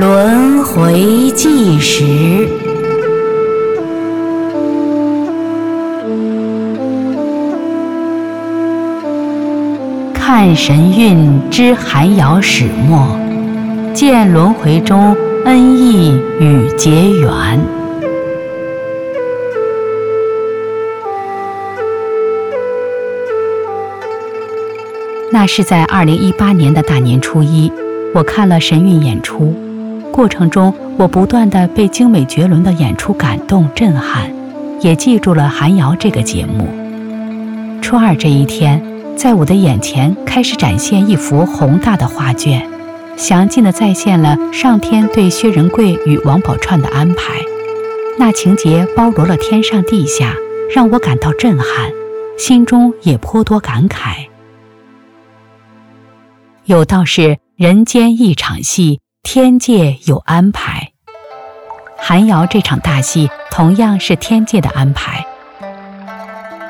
轮回计时，看神韵知寒窑始末，见轮回中恩义与结缘。那是在二零一八年的大年初一，我看了神韵演出，过程中我不断的被精美绝伦的演出感动震撼，也记住了寒窑这个节目。初二这一天，在我的眼前开始展现一幅宏大的画卷，详尽的再现了上天对薛仁贵与王宝钏的安排，那情节包罗了天上地下，让我感到震撼，心中也颇多感慨。有道是人间一场戏，天界有安排。寒窑这场大戏同样是天界的安排。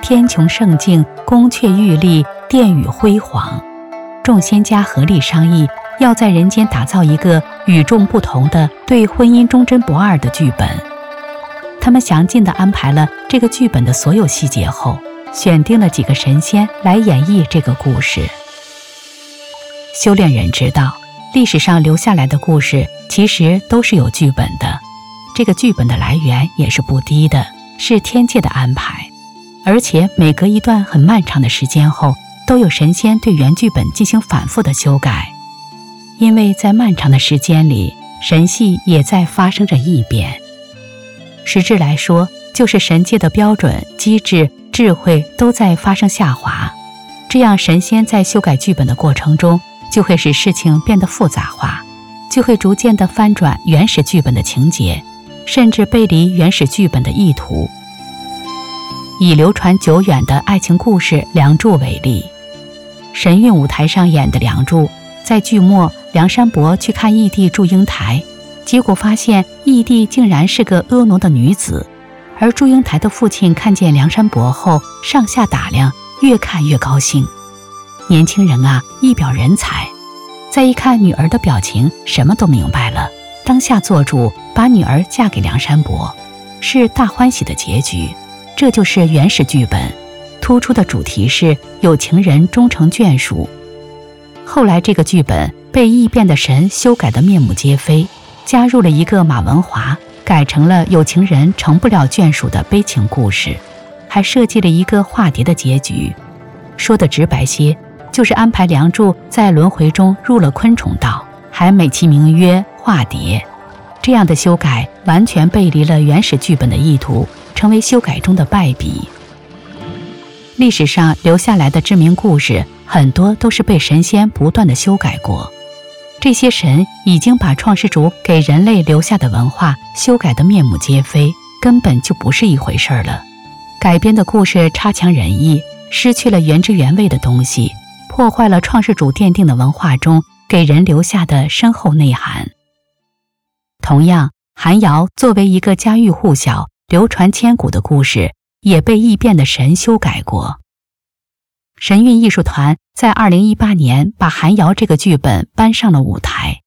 天穹圣境，宫阙玉立，殿宇辉煌，众仙家合力商议，要在人间打造一个与众不同的、对婚姻忠贞不二的剧本。他们详尽地安排了这个剧本的所有细节后，选定了几个神仙来演绎这个故事。修炼人知道，历史上留下来的故事其实都是有剧本的，这个剧本的来源也是不低的，是天界的安排。而且每隔一段很漫长的时间后，都有神仙对原剧本进行反复的修改，因为在漫长的时间里，神系也在发生着异变。实质来说，就是神界的标准、机制、智慧都在发生下滑，这样神仙在修改剧本的过程中。就会使事情变得复杂化，就会逐渐地翻转原始剧本的情节，甚至背离原始剧本的意图。以流传久远的爱情故事《梁祝》为例，神韵舞台上演的《梁祝》，在剧末，梁山伯去看义弟祝英台，结果发现义弟竟然是个婀娜的女子，而祝英台的父亲看见梁山伯后，上下打量，越看越高兴。年轻人啊，一表人才。再一看女儿的表情，什么都明白了。当下做主，把女儿嫁给梁山伯，是大欢喜的结局。这就是原始剧本，突出的主题是有情人终成眷属。后来这个剧本被异变的神修改得面目皆非，加入了一个马文华，改成了有情人成不了眷属的悲情故事，还设计了一个化蝶的结局。说的直白些。就是安排梁祝在轮回中入了昆虫道，还美其名曰化蝶，这样的修改完全背离了原始剧本的意图，成为修改中的败笔。历史上留下来的知名故事很多都是被神仙不断的修改过，这些神已经把创世主给人类留下的文化修改得面目皆非，根本就不是一回事儿了。改编的故事差强人意，失去了原汁原味的东西。破坏了创世主奠定的文化中给人留下的深厚内涵。同样，寒窑作为一个家喻户晓、流传千古的故事，也被异变的神修改过。神韵艺术团在二零一八年把寒窑这个剧本搬上了舞台，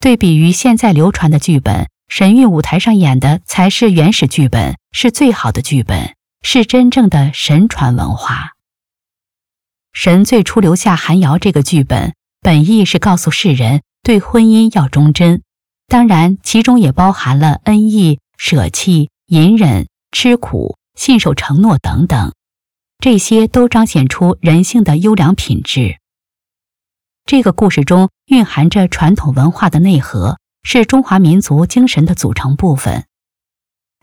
对比于现在流传的剧本，神韵舞台上演的才是原始剧本，是最好的剧本，是真正的神传文化。神最初留下寒窑这个剧本，本意是告诉世人对婚姻要忠贞，当然其中也包含了恩义、舍弃、隐忍、吃苦、信守承诺等等，这些都彰显出人性的优良品质。这个故事中蕴含着传统文化的内核，是中华民族精神的组成部分。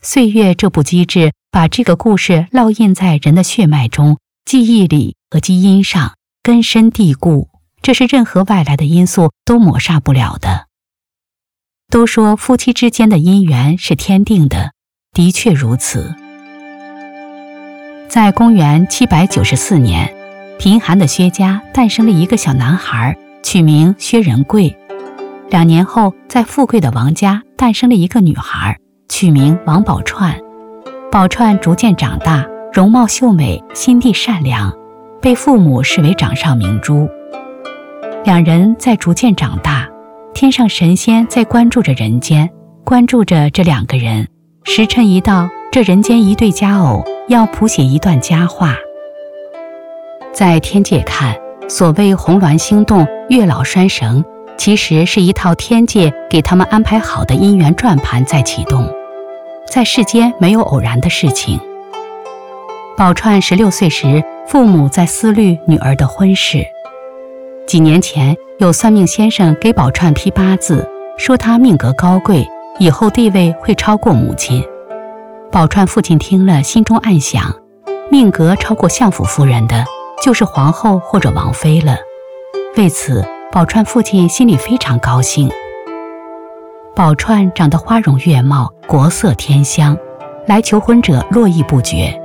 岁月这部机制把这个故事烙印在人的血脉中。记忆里和基因上根深蒂固，这是任何外来的因素都抹杀不了的。都说夫妻之间的姻缘是天定的，的确如此。在公元七百九十四年，贫寒的薛家诞生了一个小男孩，取名薛仁贵。两年后，在富贵的王家诞生了一个女孩，取名王宝钏。宝钏逐渐长大。容貌秀美，心地善良，被父母视为掌上明珠。两人在逐渐长大，天上神仙在关注着人间，关注着这两个人。时辰一到，这人间一对佳偶要谱写一段佳话。在天界看，所谓红鸾星动、月老拴绳，其实是一套天界给他们安排好的姻缘转盘在启动。在世间没有偶然的事情。宝钏十六岁时，父母在思虑女儿的婚事。几年前，有算命先生给宝钏批八字，说她命格高贵，以后地位会超过母亲。宝钏父亲听了，心中暗想：命格超过相府夫人的。就是皇后或者王妃了。为此，宝钏父亲心里非常高兴。宝钏长得花容月貌，国色天香，来求婚者络绎不绝。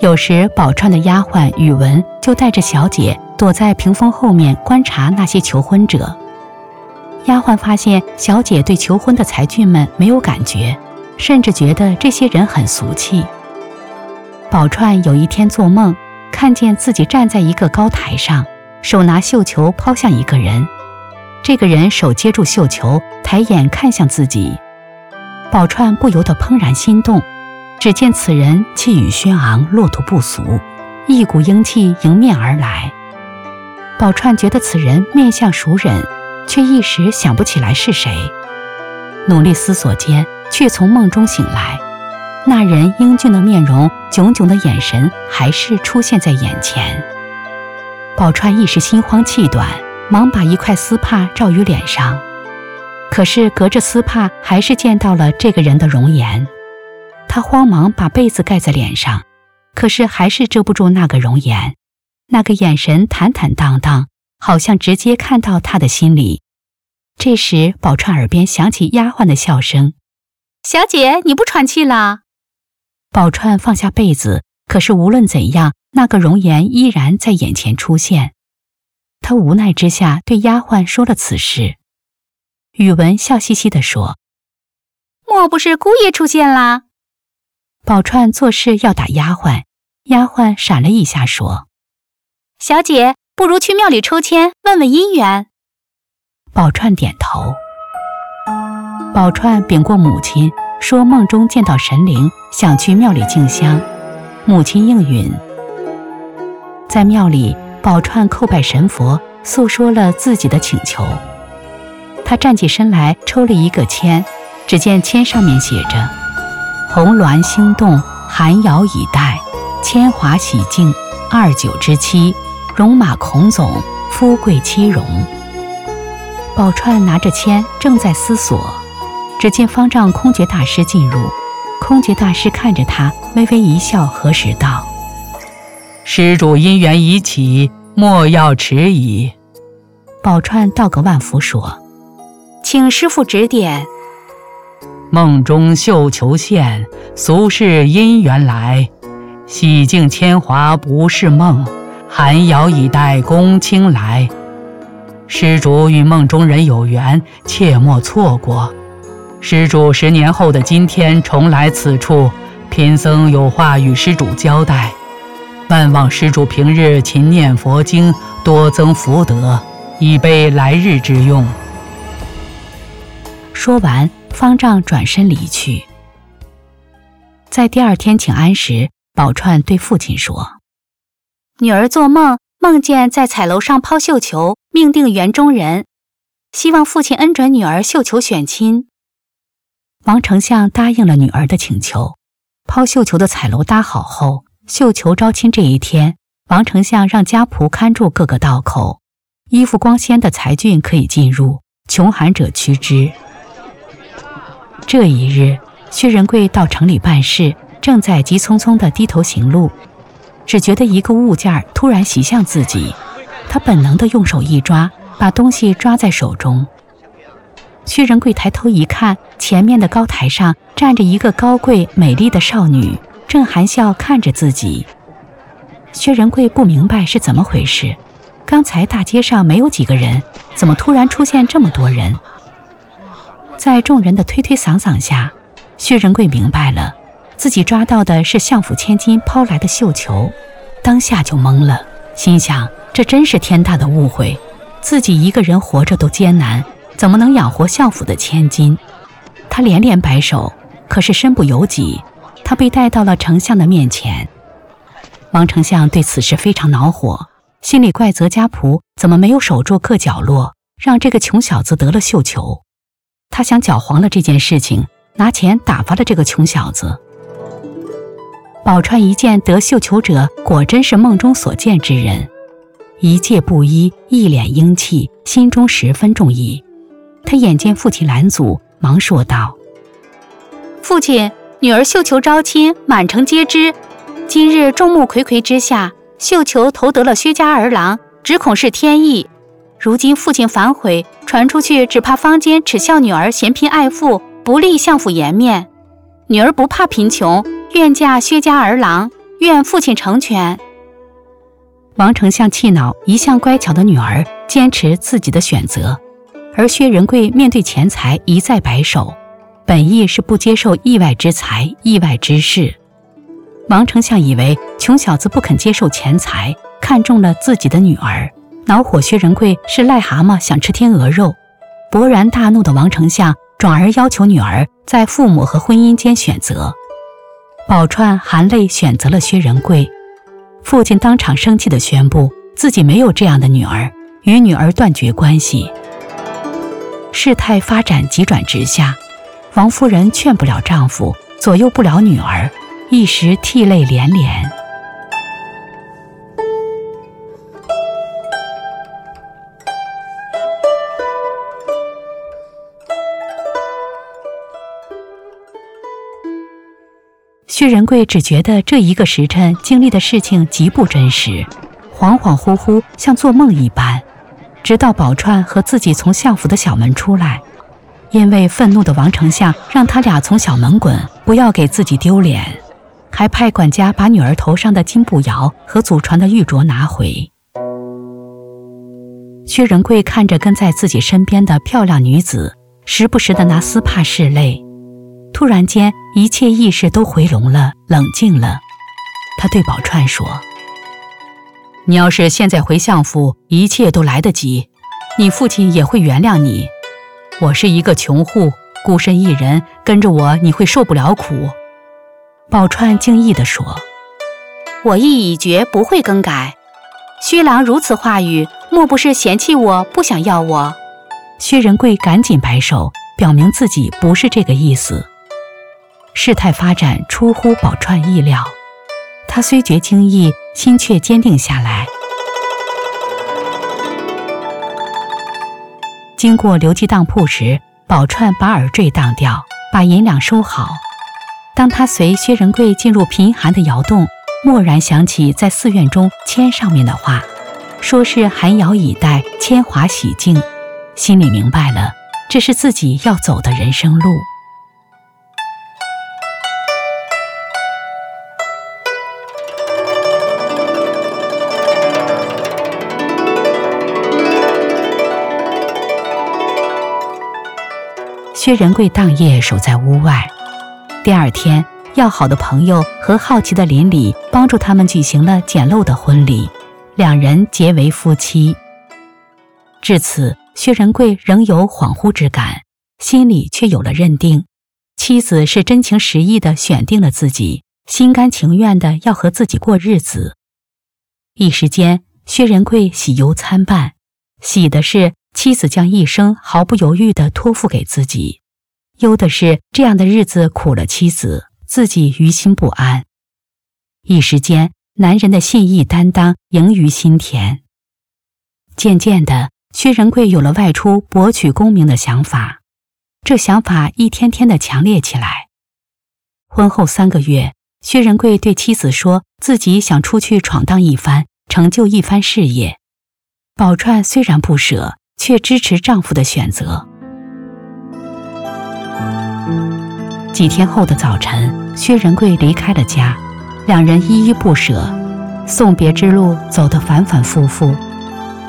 有时，宝钏的丫鬟宇文就带着小姐躲在屏风后面观察那些求婚者。丫鬟发现小姐对求婚的才俊们没有感觉，甚至觉得这些人很俗气。宝钏有一天做梦。看见自己站在一个高台上，手拿绣球抛向一个人，这个人手接住绣球，抬眼看向自己，宝钏不由得怦然心动。只见此人气宇轩昂，落土不俗，一股英气迎面而来。宝钏觉得此人面相熟人，却一时想不起来是谁。努力思索间，却从梦中醒来。那人英俊的面容，炯炯的眼神，还是出现在眼前。宝钏一时心慌气短，忙把一块丝帕罩于脸上，可是隔着丝帕，还是见到了这个人的容颜。她慌忙把被子盖在脸上，可是还是遮不住那个容颜。那个眼神坦坦荡荡，好像直接看到他的心里。这时，宝钏耳边响起丫鬟的笑声：“小姐，你不喘气了？”宝钏放下被子，可是无论怎样，那个容颜依然在眼前出现。她无奈之下对丫鬟说了此事。宇文笑嘻嘻地说：“莫不是姑爷出现啦？”宝钏做事要打丫鬟，丫鬟闪了一下说：“小姐，不如去庙里抽签，问问姻缘。”宝钏点头。宝钏禀过母亲。说梦中见到神灵，想去庙里敬香，母亲应允。在庙里，宝钏叩拜神佛，诉说了自己的请求。他站起身来，抽了一个签，只见签上面写着：“红鸾星动，寒窑以待，铅华喜静，二九之期，戎马孔总，富贵妻荣。”宝钏拿着签，正在思索。只见方丈空觉大师进入，空觉大师看着他，微微一笑，何时道：“施主姻缘已起，莫要迟疑。”宝钏道个万福，说：“请师傅指点。”梦中绣球现，俗世姻缘来，洗净铅华不是梦，寒窑以待公卿来。施主与梦中人有缘，切莫错过。施主十年后的今天重来此处，贫僧有话与施主交代，万望施主平日勤念佛经，多增福德，以备来日之用。说完，方丈转身离去。在第二天请安时，宝钏对父亲说：“女儿做梦，梦见在彩楼上抛绣球，命定园中人，希望父亲恩准女儿绣球选亲。”王丞相答应了女儿的请求，抛绣球的彩楼搭好后，绣球招亲这一天，王丞相让家仆看住各个道口，衣服光鲜的才俊可以进入，穷寒者趋之。这一日，薛仁贵到城里办事，正在急匆匆地低头行路，只觉得一个物件突然袭向自己，他本能地用手一抓，把东西抓在手中。薛仁贵抬头一看，前面的高台上站着一个高贵美丽的少女，正含笑看着自己。薛仁贵不明白是怎么回事，刚才大街上没有几个人，怎么突然出现这么多人？在众人的推推搡搡下，薛仁贵明白了，自己抓到的是相府千金抛来的绣球，当下就懵了，心想：这真是天大的误会，自己一个人活着都艰难。怎么能养活相府的千金？他连连摆手，可是身不由己。他被带到了丞相的面前。王丞相对此事非常恼火，心里怪责家仆怎么没有守住各角落，让这个穷小子得了绣球。他想搅黄了这件事情，拿钱打发了这个穷小子。宝钏一见得绣球者果真是梦中所见之人，一介布衣，一脸英气，心中十分中意。他眼见父亲拦阻，忙说道：“父亲，女儿绣球招亲，满城皆知。今日众目睽睽之下，绣球投得了薛家儿郎，只恐是天意。如今父亲反悔，传出去，只怕坊间耻笑女儿嫌贫爱富，不利相府颜面。女儿不怕贫穷，愿嫁薛家儿郎，愿父亲成全。”王丞相气恼，一向乖巧的女儿坚持自己的选择。而薛仁贵面对钱财一再摆手，本意是不接受意外之财、意外之事。王丞相以为穷小子不肯接受钱财，看中了自己的女儿，恼火薛仁贵是癞蛤蟆想吃天鹅肉。勃然大怒的王丞相转而要求女儿在父母和婚姻间选择。宝钏含泪选择了薛仁贵，父亲当场生气地宣布自己没有这样的女儿，与女儿断绝关系。事态发展急转直下，王夫人劝不了丈夫，左右不了女儿，一时涕泪连连。薛仁贵只觉得这一个时辰经历的事情极不真实，恍恍惚惚，像做梦一般。直到宝钏和自己从相府的小门出来，因为愤怒的王丞相让他俩从小门滚，不要给自己丢脸，还派管家把女儿头上的金步摇和祖传的玉镯拿回。薛仁贵看着跟在自己身边的漂亮女子，时不时的拿丝帕拭泪，突然间一切意识都回笼了，冷静了。他对宝钏说。你要是现在回相府，一切都来得及，你父亲也会原谅你。我是一个穷户，孤身一人，跟着我你会受不了苦。宝钏惊异地说：“我意已决，不会更改。薛郎如此话语，莫不是嫌弃我不想要我？”薛仁贵赶紧摆手，表明自己不是这个意思。事态发展出乎宝钏意料，他虽觉惊异。心却坚定下来。经过刘记当铺时，宝钏把耳坠当掉，把银两收好。当他随薛仁贵进入贫寒的窑洞，蓦然想起在寺院中签上面的话，说是寒窑以待，铅华洗净，心里明白了，这是自己要走的人生路。薛仁贵当夜守在屋外，第二天，要好的朋友和好奇的邻里帮助他们举行了简陋的婚礼，两人结为夫妻。至此，薛仁贵仍有恍惚之感，心里却有了认定：妻子是真情实意的选定了自己，心甘情愿的要和自己过日子。一时间，薛仁贵喜忧参半，喜的是。妻子将一生毫不犹豫地托付给自己，忧的是这样的日子苦了妻子，自己于心不安。一时间，男人的信义担当盈于心田。渐渐的，薛仁贵有了外出博取功名的想法，这想法一天天的强烈起来。婚后三个月，薛仁贵对妻子说自己想出去闯荡一番，成就一番事业。宝钏虽然不舍。却支持丈夫的选择。几天后的早晨，薛仁贵离开了家，两人依依不舍，送别之路走得反反复复。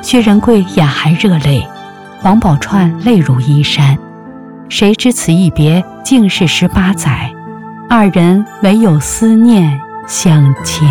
薛仁贵眼含热泪，王宝钏泪如衣衫。谁知此一别竟是十八载，二人唯有思念相牵。